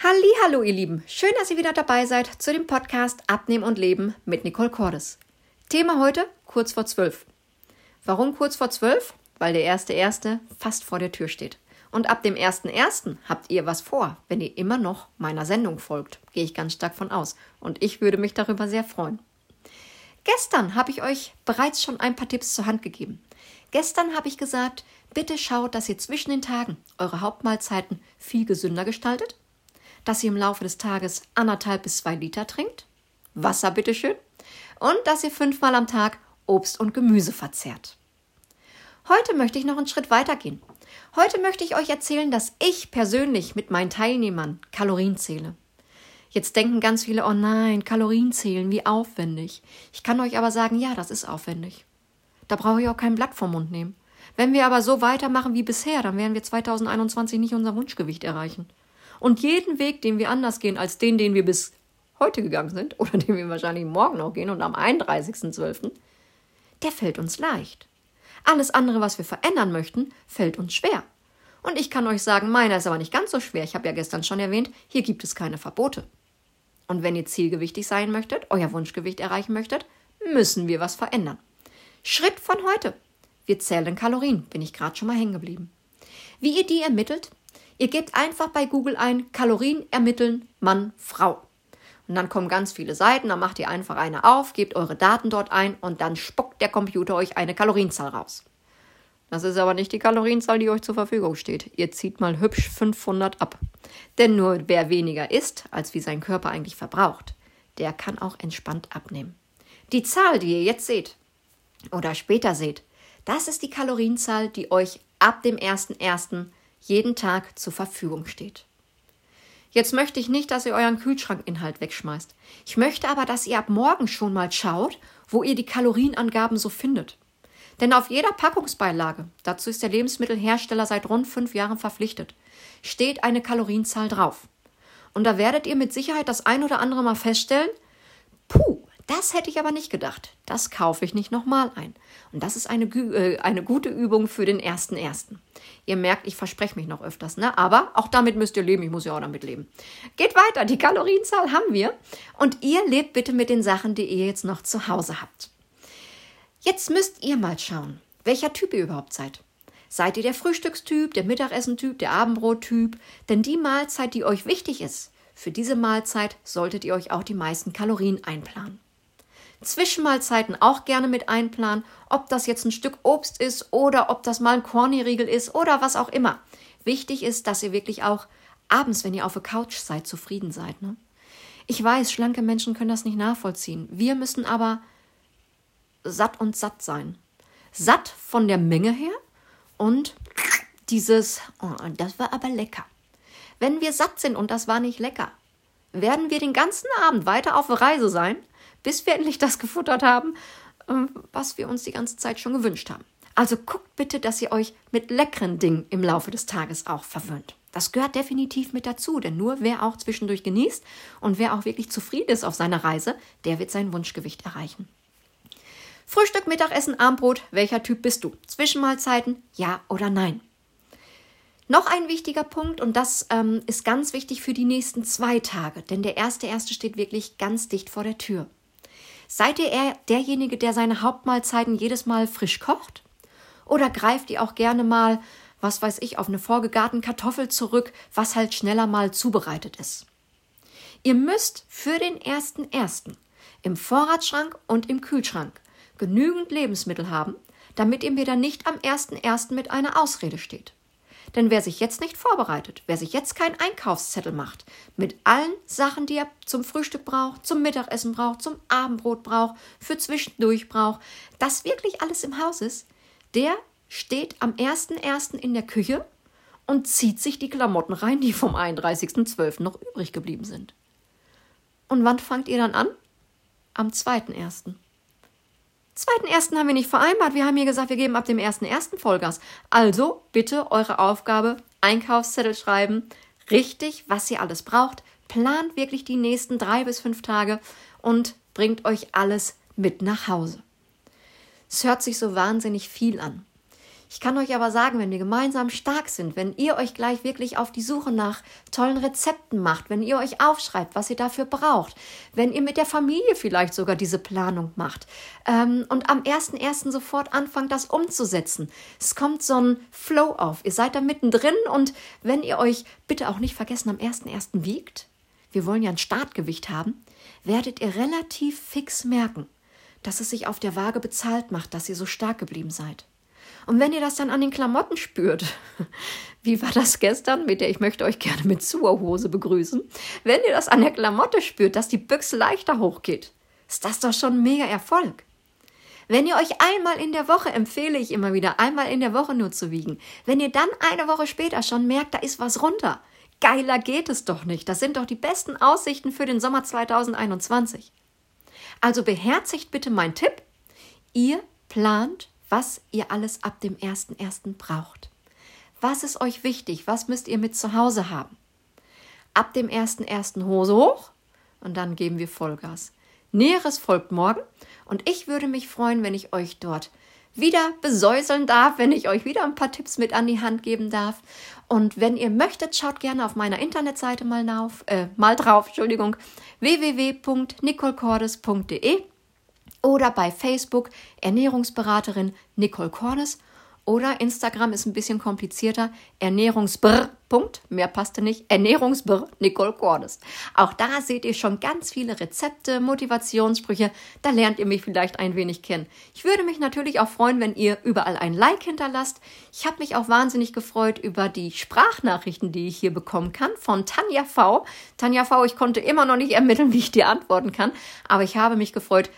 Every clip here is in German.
Hallo ihr Lieben, schön, dass ihr wieder dabei seid zu dem Podcast Abnehmen und Leben mit Nicole Cordes. Thema heute kurz vor zwölf. Warum kurz vor zwölf? Weil der erste erste fast vor der Tür steht. Und ab dem ersten ersten habt ihr was vor, wenn ihr immer noch meiner Sendung folgt. Gehe ich ganz stark von aus. Und ich würde mich darüber sehr freuen. Gestern habe ich euch bereits schon ein paar Tipps zur Hand gegeben. Gestern habe ich gesagt, bitte schaut, dass ihr zwischen den Tagen eure Hauptmahlzeiten viel gesünder gestaltet dass ihr im Laufe des Tages anderthalb bis zwei Liter trinkt, Wasser bitteschön, und dass ihr fünfmal am Tag Obst und Gemüse verzehrt. Heute möchte ich noch einen Schritt weiter gehen. Heute möchte ich euch erzählen, dass ich persönlich mit meinen Teilnehmern Kalorien zähle. Jetzt denken ganz viele, oh nein, Kalorien zählen, wie aufwendig. Ich kann euch aber sagen, ja, das ist aufwendig. Da brauche ich auch kein Blatt vom Mund nehmen. Wenn wir aber so weitermachen wie bisher, dann werden wir 2021 nicht unser Wunschgewicht erreichen. Und jeden Weg, den wir anders gehen als den, den wir bis heute gegangen sind oder den wir wahrscheinlich morgen noch gehen und am 31.12., der fällt uns leicht. Alles andere, was wir verändern möchten, fällt uns schwer. Und ich kann euch sagen, meiner ist aber nicht ganz so schwer. Ich habe ja gestern schon erwähnt, hier gibt es keine Verbote. Und wenn ihr zielgewichtig sein möchtet, euer Wunschgewicht erreichen möchtet, müssen wir was verändern. Schritt von heute. Wir zählen Kalorien, bin ich gerade schon mal hängen geblieben. Wie ihr die ermittelt, Ihr gebt einfach bei Google ein Kalorien ermitteln Mann, Frau. Und dann kommen ganz viele Seiten, dann macht ihr einfach eine auf, gebt eure Daten dort ein und dann spuckt der Computer euch eine Kalorienzahl raus. Das ist aber nicht die Kalorienzahl, die euch zur Verfügung steht. Ihr zieht mal hübsch 500 ab. Denn nur wer weniger isst, als wie sein Körper eigentlich verbraucht, der kann auch entspannt abnehmen. Die Zahl, die ihr jetzt seht oder später seht, das ist die Kalorienzahl, die euch ab dem 1.1 jeden Tag zur Verfügung steht. Jetzt möchte ich nicht, dass ihr euren Kühlschrankinhalt wegschmeißt. Ich möchte aber, dass ihr ab morgen schon mal schaut, wo ihr die Kalorienangaben so findet. Denn auf jeder Packungsbeilage, dazu ist der Lebensmittelhersteller seit rund fünf Jahren verpflichtet, steht eine Kalorienzahl drauf. Und da werdet ihr mit Sicherheit das ein oder andere mal feststellen, puh, das hätte ich aber nicht gedacht. Das kaufe ich nicht nochmal ein. Und das ist eine, äh, eine gute Übung für den ersten ersten. Ihr merkt, ich verspreche mich noch öfters, ne? Aber auch damit müsst ihr leben. Ich muss ja auch damit leben. Geht weiter. Die Kalorienzahl haben wir. Und ihr lebt bitte mit den Sachen, die ihr jetzt noch zu Hause habt. Jetzt müsst ihr mal schauen, welcher Typ ihr überhaupt seid. Seid ihr der Frühstückstyp, der Mittagessentyp, der Abendbrottyp? Denn die Mahlzeit, die euch wichtig ist, für diese Mahlzeit solltet ihr euch auch die meisten Kalorien einplanen. Zwischenmahlzeiten auch gerne mit einplanen, ob das jetzt ein Stück Obst ist oder ob das mal ein Corny-Riegel ist oder was auch immer. Wichtig ist, dass ihr wirklich auch abends, wenn ihr auf der Couch seid, zufrieden seid. Ne? Ich weiß, schlanke Menschen können das nicht nachvollziehen. Wir müssen aber satt und satt sein. Satt von der Menge her und dieses, oh, das war aber lecker. Wenn wir satt sind und das war nicht lecker, werden wir den ganzen Abend weiter auf Reise sein bis wir endlich das gefuttert haben, ähm, was wir uns die ganze Zeit schon gewünscht haben. Also guckt bitte, dass ihr euch mit leckeren Dingen im Laufe des Tages auch verwöhnt. Das gehört definitiv mit dazu, denn nur wer auch zwischendurch genießt und wer auch wirklich zufrieden ist auf seiner Reise, der wird sein Wunschgewicht erreichen. Frühstück, Mittagessen, Armbrot, welcher Typ bist du? Zwischenmahlzeiten, ja oder nein? Noch ein wichtiger Punkt, und das ähm, ist ganz wichtig für die nächsten zwei Tage, denn der erste erste steht wirklich ganz dicht vor der Tür. Seid ihr eher derjenige, der seine Hauptmahlzeiten jedes Mal frisch kocht? Oder greift ihr auch gerne mal, was weiß ich, auf eine vorgegarten Kartoffel zurück, was halt schneller mal zubereitet ist? Ihr müsst für den ersten ersten im Vorratsschrank und im Kühlschrank genügend Lebensmittel haben, damit ihr mir dann nicht am ersten ersten mit einer Ausrede steht. Denn wer sich jetzt nicht vorbereitet, wer sich jetzt keinen Einkaufszettel macht, mit allen Sachen, die er zum Frühstück braucht, zum Mittagessen braucht, zum Abendbrot braucht, für zwischendurch braucht, das wirklich alles im Haus ist, der steht am 1.1. in der Küche und zieht sich die Klamotten rein, die vom 31.12. noch übrig geblieben sind. Und wann fangt ihr dann an? Am 2.1. Zweiten ersten haben wir nicht vereinbart. Wir haben hier gesagt, wir geben ab dem ersten ersten Vollgas. Also bitte eure Aufgabe, Einkaufszettel schreiben, richtig, was ihr alles braucht. Plant wirklich die nächsten drei bis fünf Tage und bringt euch alles mit nach Hause. Es hört sich so wahnsinnig viel an. Ich kann euch aber sagen, wenn wir gemeinsam stark sind, wenn ihr euch gleich wirklich auf die Suche nach tollen Rezepten macht, wenn ihr euch aufschreibt, was ihr dafür braucht, wenn ihr mit der Familie vielleicht sogar diese Planung macht ähm, und am 1.1. sofort anfangt, das umzusetzen. Es kommt so ein Flow auf. Ihr seid da mittendrin und wenn ihr euch bitte auch nicht vergessen am 1.1. wiegt, wir wollen ja ein Startgewicht haben, werdet ihr relativ fix merken, dass es sich auf der Waage bezahlt macht, dass ihr so stark geblieben seid. Und wenn ihr das dann an den Klamotten spürt, wie war das gestern mit der, ich möchte euch gerne mit Zuerhose begrüßen, wenn ihr das an der Klamotte spürt, dass die Büchse leichter hochgeht, ist das doch schon mega Erfolg. Wenn ihr euch einmal in der Woche, empfehle ich immer wieder, einmal in der Woche nur zu wiegen, wenn ihr dann eine Woche später schon merkt, da ist was runter, geiler geht es doch nicht. Das sind doch die besten Aussichten für den Sommer 2021. Also beherzigt bitte meinen Tipp. Ihr plant was ihr alles ab dem 1.1. braucht. Was ist euch wichtig? Was müsst ihr mit zu Hause haben? Ab dem 1.1. Hose hoch und dann geben wir Vollgas. Näheres folgt morgen und ich würde mich freuen, wenn ich euch dort wieder besäuseln darf, wenn ich euch wieder ein paar Tipps mit an die Hand geben darf. Und wenn ihr möchtet, schaut gerne auf meiner Internetseite mal, auf, äh, mal drauf, Entschuldigung, www.nicolecordes.de oder bei Facebook Ernährungsberaterin Nicole Cordes oder Instagram ist ein bisschen komplizierter, Ernährungsbrr, Punkt, mehr passte nicht, Ernährungsbrr Nicole Cordes. Auch da seht ihr schon ganz viele Rezepte, Motivationssprüche, da lernt ihr mich vielleicht ein wenig kennen. Ich würde mich natürlich auch freuen, wenn ihr überall ein Like hinterlasst. Ich habe mich auch wahnsinnig gefreut über die Sprachnachrichten, die ich hier bekommen kann von Tanja V. Tanja V, ich konnte immer noch nicht ermitteln, wie ich dir antworten kann, aber ich habe mich gefreut,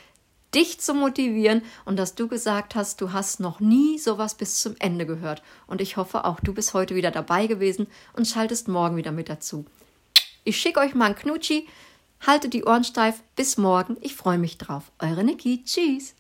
dich zu motivieren und dass du gesagt hast, du hast noch nie sowas bis zum Ende gehört. Und ich hoffe, auch du bist heute wieder dabei gewesen und schaltest morgen wieder mit dazu. Ich schicke euch mal ein Knutschi, halte die Ohren steif. Bis morgen. Ich freue mich drauf. Eure Niki. Tschüss.